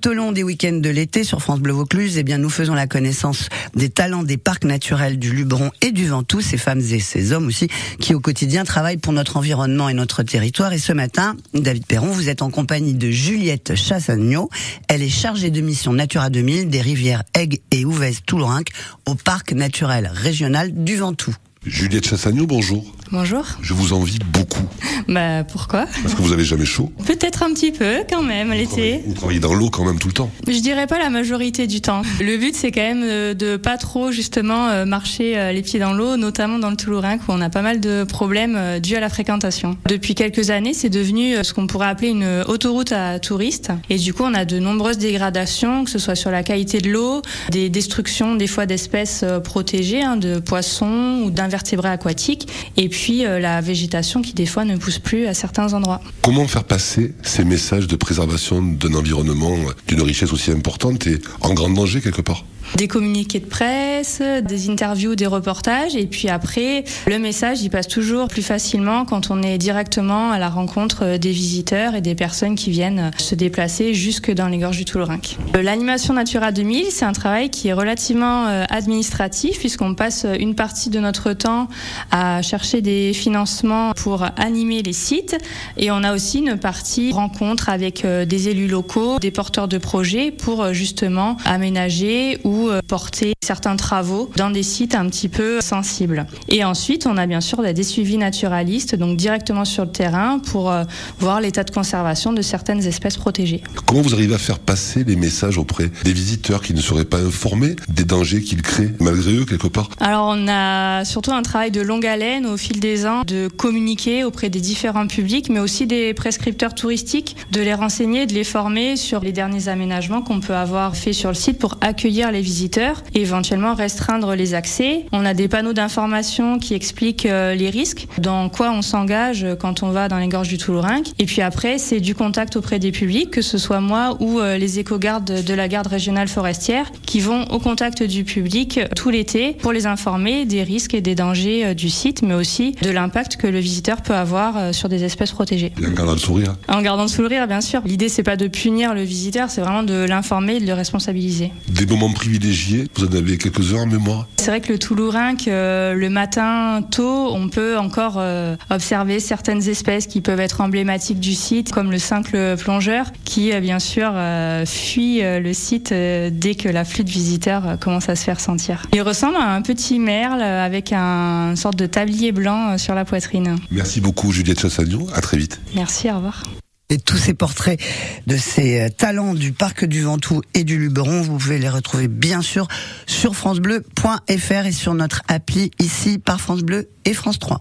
Tout au long des week-ends de l'été sur France Bleu Vaucluse, eh bien, nous faisons la connaissance des talents des parcs naturels du Luberon et du Ventoux, ces femmes et ces hommes aussi, qui au quotidien travaillent pour notre environnement et notre territoire. Et ce matin, David Perron, vous êtes en compagnie de Juliette Chassagno. Elle est chargée de mission Natura 2000 des rivières Aigues et Ouvèze-Toulourinque au parc naturel régional du Ventoux. Juliette Chassagno, bonjour. Bonjour. Je vous envie beaucoup. Bah pourquoi? Parce que vous avez jamais chaud. Peut-être un petit peu quand même l'été. Vous travaillez dans l'eau quand même tout le temps. Je dirais pas la majorité du temps. Le but c'est quand même euh, de pas trop justement euh, marcher euh, les pieds dans l'eau, notamment dans le Toulourin où on a pas mal de problèmes dus à la fréquentation. Depuis quelques années, c'est devenu ce qu'on pourrait appeler une autoroute à touristes et du coup on a de nombreuses dégradations, que ce soit sur la qualité de l'eau, des destructions des fois d'espèces protégées, hein, de poissons ou d'invertébrés aquatiques, et puis la végétation qui des fois ne pousse plus à certains endroits. Comment faire passer ces messages de préservation d'un environnement d'une richesse aussi importante et en grand danger quelque part? Des communiqués de presse, des interviews, des reportages, et puis après, le message, il passe toujours plus facilement quand on est directement à la rencontre des visiteurs et des personnes qui viennent se déplacer jusque dans les gorges du Toulourinque. L'animation Natura 2000, c'est un travail qui est relativement euh, administratif, puisqu'on passe une partie de notre temps à chercher des financements pour animer les sites, et on a aussi une partie rencontre avec euh, des élus locaux, des porteurs de projets pour euh, justement aménager ou euh, porter certains travaux dans des sites un petit peu sensibles. Et ensuite, on a bien sûr des suivis naturalistes, donc directement sur le terrain pour euh, voir l'état de conservation de certaines espèces protégées. Comment vous arrivez à faire passer les messages auprès des visiteurs qui ne seraient pas informés des dangers qu'ils créent malgré eux quelque part? Alors on a surtout un travail de longue haleine au fil des ans de communiquer auprès des différents publics, mais aussi des prescripteurs touristiques, de les renseigner, de les former sur les derniers aménagements qu'on peut avoir fait sur le site pour accueillir les visiteurs et éventuellement restreindre les accès. On a des panneaux d'information qui expliquent euh, les risques, dans quoi on s'engage quand on va dans les gorges du Toulourinque. Et puis après, c'est du contact auprès des publics, que ce soit moi ou euh, les éco-gardes de la garde régionale forestière, qui vont au contact du public tout l'été pour les informer des risques et des dangers euh, du site, mais aussi de l'impact que le visiteur peut avoir sur des espèces protégées. en gardant le sourire. En gardant le sourire, bien sûr. L'idée, c'est pas de punir le visiteur, c'est vraiment de l'informer et de le responsabiliser. Des moments privilégiés vous en avez quelques-uns en mémoire C'est vrai que le Toulourin, que le matin tôt, on peut encore euh, observer certaines espèces qui peuvent être emblématiques du site, comme le simple plongeur, qui euh, bien sûr euh, fuit le site dès que la flûte visiteur commence à se faire sentir. Il ressemble à un petit merle avec un, une sorte de tablier blanc sur la poitrine. Merci beaucoup Juliette Chassagnon, à très vite. Merci, au revoir. Et tous ces portraits de ces euh, talents du parc du Ventoux et du Luberon, vous pouvez les retrouver bien sûr sur francebleu.fr et sur notre appli ici par France Bleu et France 3.